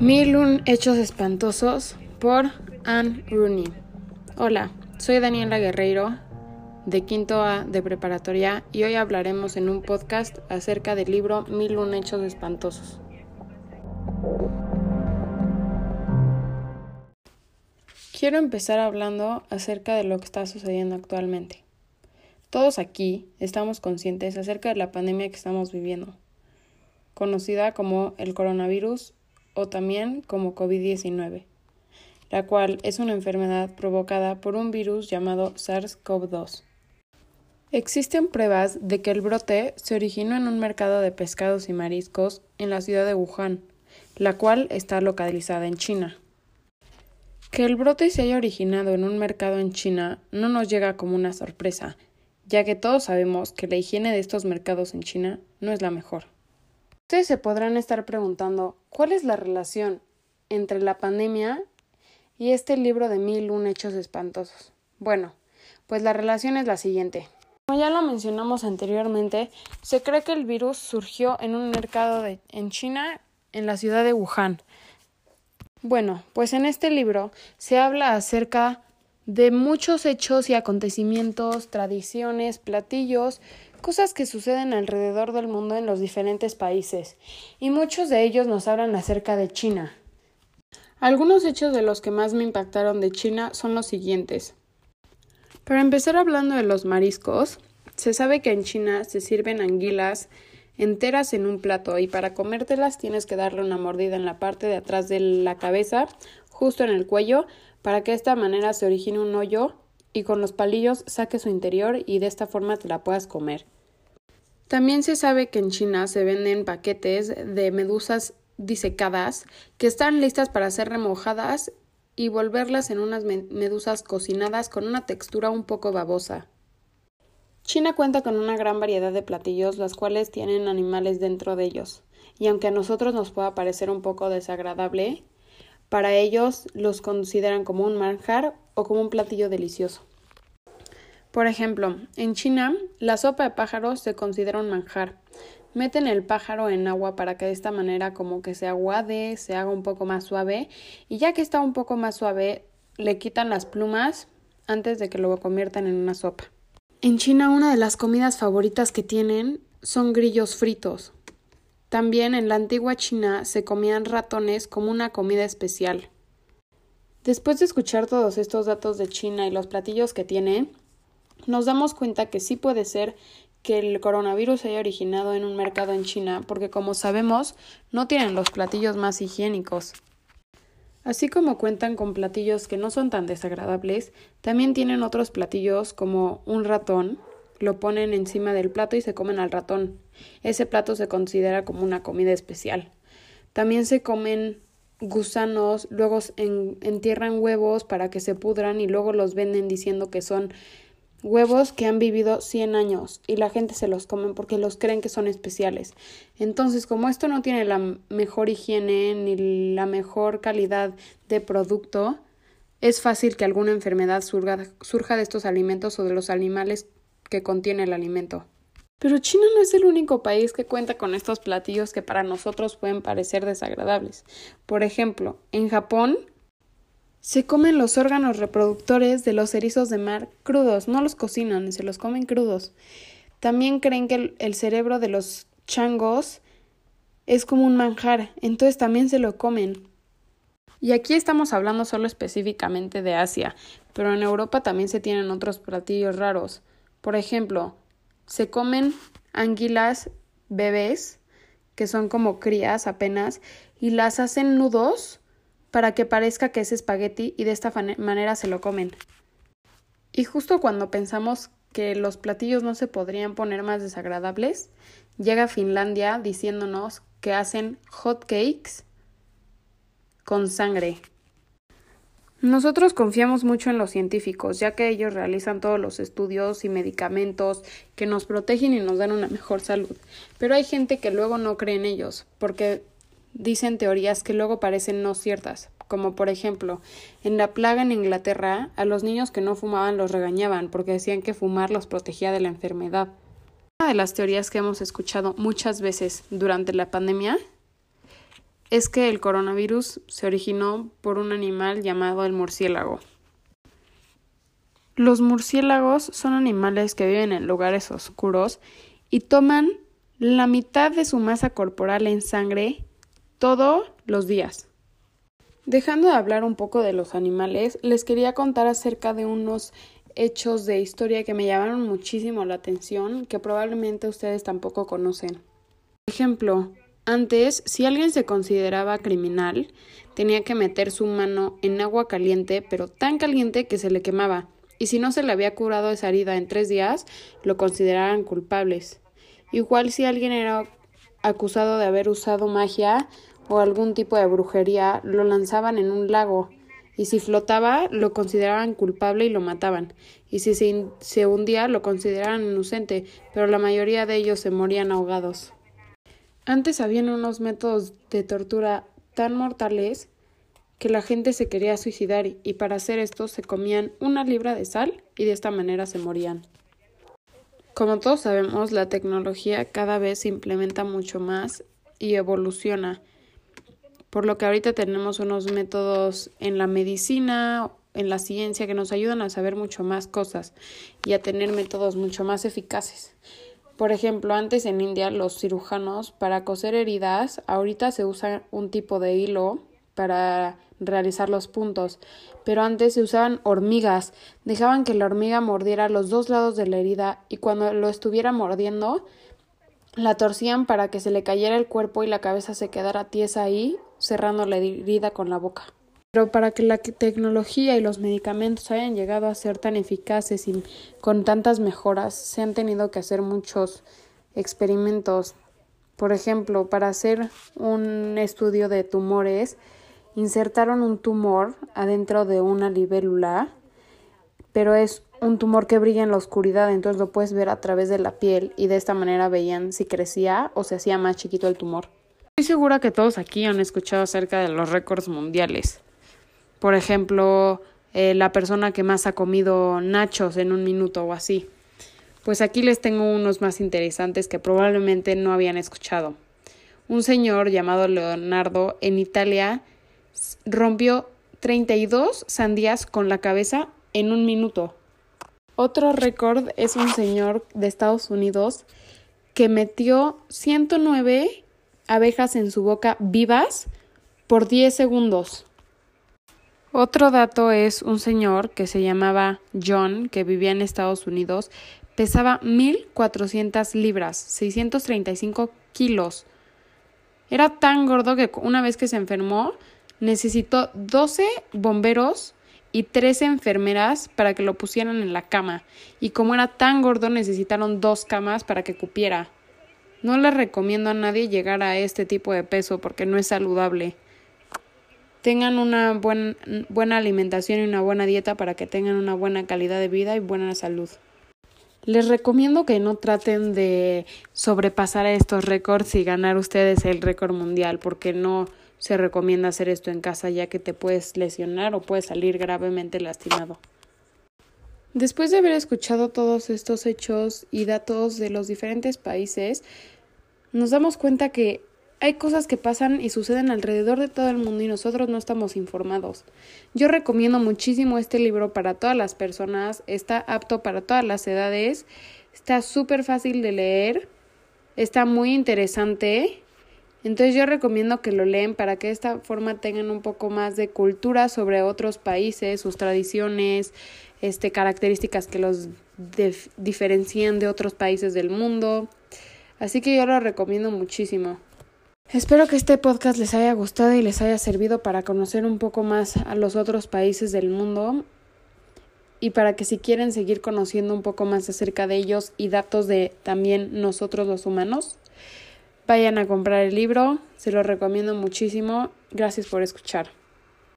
Mil un hechos espantosos por Anne Rooney. Hola, soy Daniela Guerreiro de quinto A de preparatoria y hoy hablaremos en un podcast acerca del libro Mil un hechos espantosos. Quiero empezar hablando acerca de lo que está sucediendo actualmente. Todos aquí estamos conscientes acerca de la pandemia que estamos viviendo, conocida como el coronavirus o también como COVID-19, la cual es una enfermedad provocada por un virus llamado SARS-CoV-2. Existen pruebas de que el brote se originó en un mercado de pescados y mariscos en la ciudad de Wuhan, la cual está localizada en China. Que el brote se haya originado en un mercado en China no nos llega como una sorpresa, ya que todos sabemos que la higiene de estos mercados en China no es la mejor. Ustedes se podrán estar preguntando cuál es la relación entre la pandemia y este libro de mil un hechos espantosos. Bueno, pues la relación es la siguiente. Como ya lo mencionamos anteriormente, se cree que el virus surgió en un mercado de, en China, en la ciudad de Wuhan. Bueno, pues en este libro se habla acerca de muchos hechos y acontecimientos, tradiciones, platillos, cosas que suceden alrededor del mundo en los diferentes países, y muchos de ellos nos hablan acerca de China. Algunos hechos de los que más me impactaron de China son los siguientes. Para empezar hablando de los mariscos, se sabe que en China se sirven anguilas enteras en un plato y para comértelas tienes que darle una mordida en la parte de atrás de la cabeza, justo en el cuello, para que de esta manera se origine un hoyo y con los palillos saque su interior y de esta forma te la puedas comer. También se sabe que en China se venden paquetes de medusas disecadas que están listas para ser remojadas y volverlas en unas medusas cocinadas con una textura un poco babosa. China cuenta con una gran variedad de platillos, las cuales tienen animales dentro de ellos, y aunque a nosotros nos pueda parecer un poco desagradable, para ellos los consideran como un manjar o como un platillo delicioso. Por ejemplo, en China, la sopa de pájaros se considera un manjar. Meten el pájaro en agua para que de esta manera como que se aguade, se haga un poco más suave y ya que está un poco más suave, le quitan las plumas antes de que lo conviertan en una sopa. En China una de las comidas favoritas que tienen son grillos fritos. También en la antigua China se comían ratones como una comida especial. Después de escuchar todos estos datos de China y los platillos que tiene, nos damos cuenta que sí puede ser que el coronavirus haya originado en un mercado en China, porque como sabemos, no tienen los platillos más higiénicos. Así como cuentan con platillos que no son tan desagradables, también tienen otros platillos como un ratón, lo ponen encima del plato y se comen al ratón. Ese plato se considera como una comida especial. También se comen gusanos, luego entierran huevos para que se pudran y luego los venden diciendo que son huevos que han vivido 100 años y la gente se los comen porque los creen que son especiales. Entonces, como esto no tiene la mejor higiene ni la mejor calidad de producto, es fácil que alguna enfermedad surja, surja de estos alimentos o de los animales que contiene el alimento. Pero China no es el único país que cuenta con estos platillos que para nosotros pueden parecer desagradables. Por ejemplo, en Japón se comen los órganos reproductores de los erizos de mar crudos, no los cocinan, se los comen crudos. También creen que el, cerebro de los changos es como un manjar, entonces también se lo comen. Y aquí estamos hablando solo específicamente de Asia, pero en Europa también se tienen otros platillos raros. Por ejemplo, se comen anguilas bebés, que son como crías apenas, y las hacen nudos para que parezca que es espagueti y de esta manera se lo comen. Y justo cuando pensamos que los platillos no se podrían poner más desagradables, llega Finlandia diciéndonos que hacen hot cakes con sangre. Nosotros confiamos mucho en los científicos, ya que ellos realizan todos los estudios y medicamentos que nos protegen y nos dan una mejor salud. Pero hay gente que luego no cree en ellos, porque dicen teorías que luego parecen no ciertas, como por ejemplo, en la plaga en Inglaterra, a los niños que no fumaban los regañaban porque decían que fumar los protegía de la enfermedad. Una de las teorías que hemos escuchado muchas veces durante la pandemia es que el coronavirus se originó por un animal llamado el murciélago. Los murciélagos son animales que viven en lugares oscuros y toman la mitad de su masa corporal en sangre todos los días. Dejando de hablar un poco de los animales, les quería contar acerca de unos hechos de historia que me llamaron muchísimo la atención, que probablemente ustedes tampoco conocen. Por ejemplo, antes, si alguien se consideraba criminal, tenía que meter su mano en agua caliente, pero tan caliente que se le quemaba, y si no se le había curado esa herida en tres días, lo consideraban culpables. Igual si alguien era acusado de haber usado magia o algún tipo de brujería, lo lanzaban en un lago y si flotaba lo consideraban culpable y lo mataban, y si se, hundía lo consideraban inocente, pero la mayoría de ellos se morían ahogados. Antes habían unos métodos de tortura tan mortales que la gente se quería suicidar y para hacer esto se comían una libra de sal y de esta manera se morían. Como todos sabemos, la tecnología cada vez se implementa mucho más y evoluciona por lo que ahorita tenemos unos métodos en la medicina, en la ciencia, que nos ayudan a saber mucho más cosas y a tener métodos mucho más eficaces. Por ejemplo, antes en India los cirujanos para coser heridas, ahorita se usa un tipo de hilo para realizar los puntos, pero antes se usaban hormigas, dejaban que la hormiga mordiera los dos lados de la herida y cuando lo estuviera mordiendo la torcían para que se le cayera el cuerpo y la cabeza se quedara tiesa ahí cerrando la herida con la boca. Pero para que la tecnología y los medicamentos hayan llegado a ser tan eficaces y con tantas mejoras, se han tenido que hacer muchos experimentos. Por ejemplo, para hacer un estudio de tumores, insertaron un tumor adentro de una libélula, pero es un tumor que brilla en la oscuridad, entonces lo puedes ver a través de la piel y de esta manera veían si crecía o se hacía más chiquito el tumor. Estoy segura que todos aquí han escuchado acerca de los récords mundiales. Por ejemplo, eh, la persona que más ha comido nachos en un minuto o así. Pues aquí les tengo unos más interesantes que probablemente no habían escuchado. Un señor llamado Leonardo en Italia rompió 32 sandías con la cabeza en un minuto. Otro récord es un señor de Estados Unidos que metió 109 abejas en su boca vivas por 10 segundos. Otro dato es un señor que se llamaba John, que vivía en Estados Unidos, pesaba 1.400 libras, 635 kilos. Era tan gordo que una vez que se enfermó, necesitó 12 bomberos y 13 enfermeras para que lo pusieran en la cama. Y como era tan gordo, necesitaron dos camas para que cupiera. No le recomiendo a nadie llegar a este tipo de peso porque no es saludable. Tengan una buena alimentación y una buena dieta para que tengan una buena calidad de vida y buena salud. Les recomiendo que no traten de sobrepasar estos récords y ganar ustedes el récord mundial porque no se recomienda hacer esto en casa ya que te puedes lesionar o puedes salir gravemente lastimado. Después de haber escuchado todos estos hechos y datos de los diferentes países, nos damos cuenta que hay cosas que pasan y suceden alrededor de todo el mundo y nosotros no estamos informados. Yo recomiendo muchísimo este libro para todas las personas, está apto para todas las edades, está súper fácil de leer, está muy interesante. Entonces yo recomiendo que lo leen para que de esta forma tengan un poco más de cultura sobre otros países, sus tradiciones, este, características que los diferencian de otros países del mundo. Así que yo lo recomiendo muchísimo. Espero que este podcast les haya gustado y les haya servido para conocer un poco más a los otros países del mundo y para que si quieren seguir conociendo un poco más acerca de ellos y datos de también nosotros los humanos, vayan a comprar el libro, se lo recomiendo muchísimo. Gracias por escuchar.